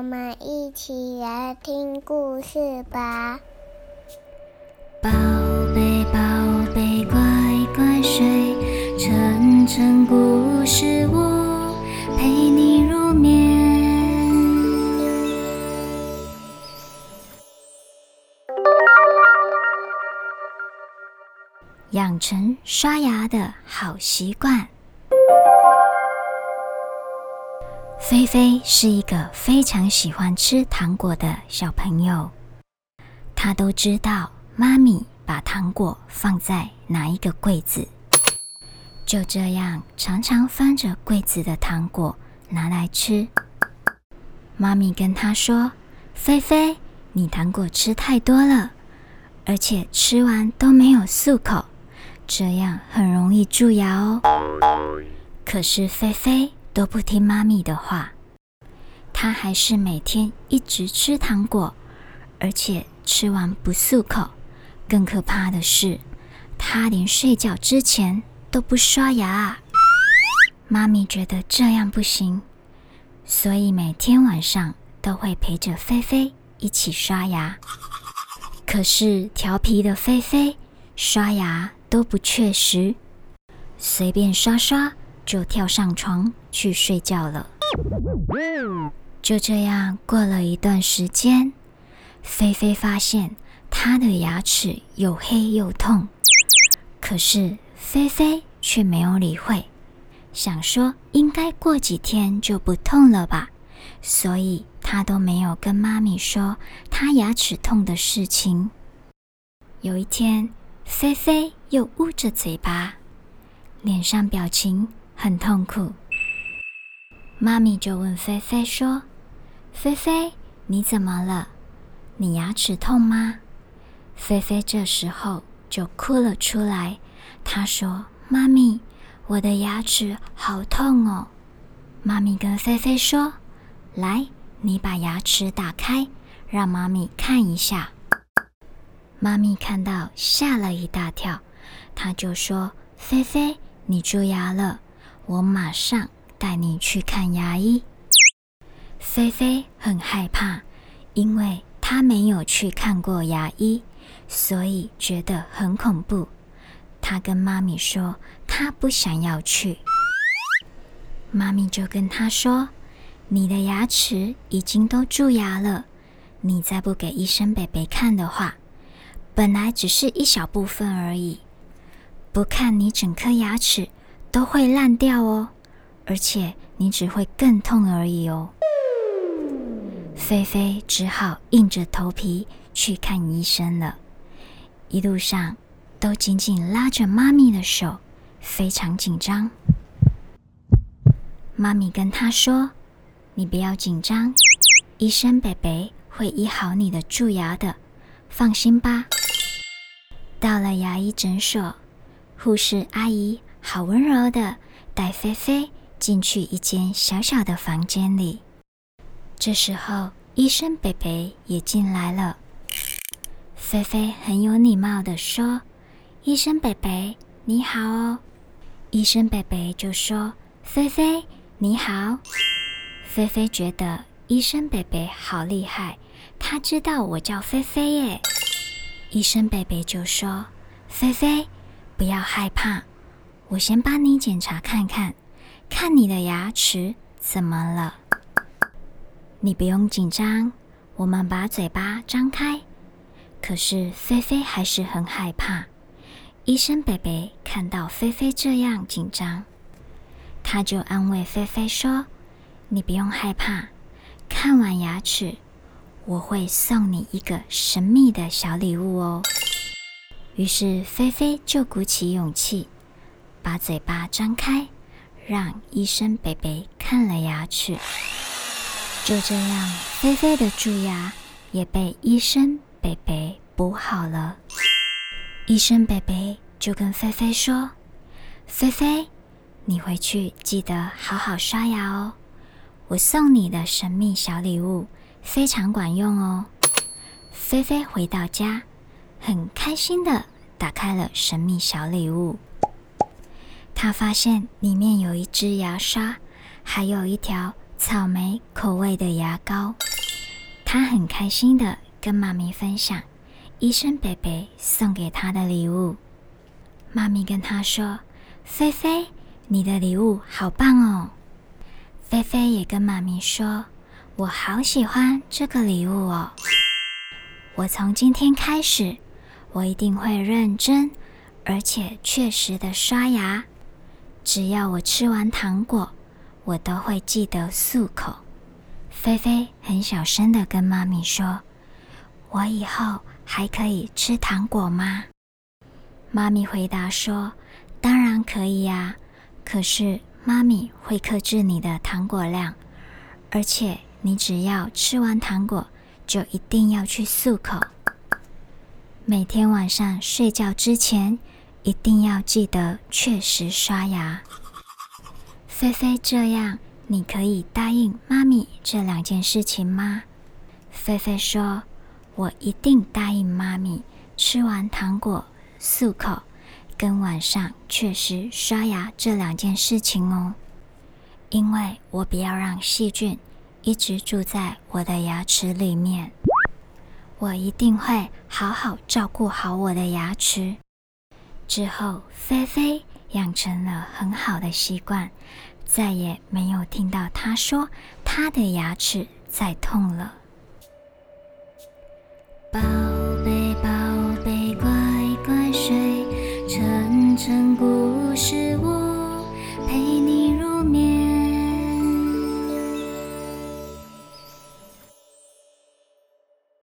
我们一起来听故事吧。宝贝，宝贝，乖乖睡，晨晨故事屋陪你入眠。养成刷牙的好习惯。菲菲是一个非常喜欢吃糖果的小朋友，他都知道妈咪把糖果放在哪一个柜子，就这样常常翻着柜子的糖果拿来吃。妈咪跟他说：“菲菲，你糖果吃太多了，而且吃完都没有漱口。”这样很容易蛀牙哦。可是菲菲都不听妈咪的话，她还是每天一直吃糖果，而且吃完不漱口。更可怕的是，她连睡觉之前都不刷牙。妈咪觉得这样不行，所以每天晚上都会陪着菲菲一起刷牙。可是调皮的菲菲刷牙。都不确实，随便刷刷就跳上床去睡觉了。就这样过了一段时间，菲菲发现她的牙齿又黑又痛，可是菲菲却没有理会，想说应该过几天就不痛了吧，所以她都没有跟妈咪说她牙齿痛的事情。有一天。菲菲又捂着嘴巴，脸上表情很痛苦。妈咪就问菲菲说：“菲菲，你怎么了？你牙齿痛吗？”菲菲这时候就哭了出来。她说：“妈咪，我的牙齿好痛哦。”妈咪跟菲菲说：“来，你把牙齿打开，让妈咪看一下。”妈咪看到吓了一大跳，她就说：“菲菲，你蛀牙了，我马上带你去看牙医。”菲菲很害怕，因为她没有去看过牙医，所以觉得很恐怖。她跟妈咪说：“她不想要去。”妈咪就跟她说：“你的牙齿已经都蛀牙了，你再不给医生贝贝看的话。”本来只是一小部分而已，不看你整颗牙齿都会烂掉哦，而且你只会更痛而已哦。菲菲只好硬着头皮去看医生了，一路上都紧紧拉着妈咪的手，非常紧张。妈咪跟她说：“你不要紧张，医生贝贝会医好你的蛀牙的，放心吧。”到了牙医诊所，护士阿姨好温柔的带菲菲进去一间小小的房间里。这时候，医生贝贝也进来了。菲菲很有礼貌的说：“医生贝贝，你好哦。”医生贝贝就说：“菲菲，你好。”菲菲觉得医生贝贝好厉害，他知道我叫菲菲耶。医生贝贝就说：“菲菲，不要害怕，我先帮你检查看看，看你的牙齿怎么了。你不用紧张，我们把嘴巴张开。”可是菲菲还是很害怕。医生贝贝看到菲菲这样紧张，他就安慰菲菲说：“你不用害怕，看完牙齿。”我会送你一个神秘的小礼物哦。于是菲菲就鼓起勇气，把嘴巴张开，让医生贝贝看了牙齿。就这样，菲菲的蛀牙也被医生贝贝补好了。医生贝贝就跟菲菲说：“菲菲，你回去记得好好刷牙哦。我送你的神秘小礼物。”非常管用哦！菲菲回到家，很开心的打开了神秘小礼物。她发现里面有一支牙刷，还有一条草莓口味的牙膏。他很开心的跟妈咪分享医生贝贝送给他的礼物。妈咪跟他说：“菲菲，你的礼物好棒哦！”菲菲也跟妈咪说：“我好喜欢这个礼物哦！我从今天开始，我一定会认真而且确实的刷牙。只要我吃完糖果，我都会记得漱口。”菲菲很小声的跟妈咪说：“我以后还可以吃糖果吗？”妈咪回答说：“当然可以呀，可是妈咪会克制你的糖果量，而且你只要吃完糖果，就一定要去漱口。每天晚上睡觉之前，一定要记得确实刷牙。”菲菲，这样你可以答应妈咪这两件事情吗？菲菲说：“我一定答应妈咪，吃完糖果。”漱口跟晚上确实刷牙这两件事情哦，因为我不要让细菌一直住在我的牙齿里面，我一定会好好照顾好我的牙齿。之后，菲菲养成了很好的习惯，再也没有听到她说她的牙齿在痛了。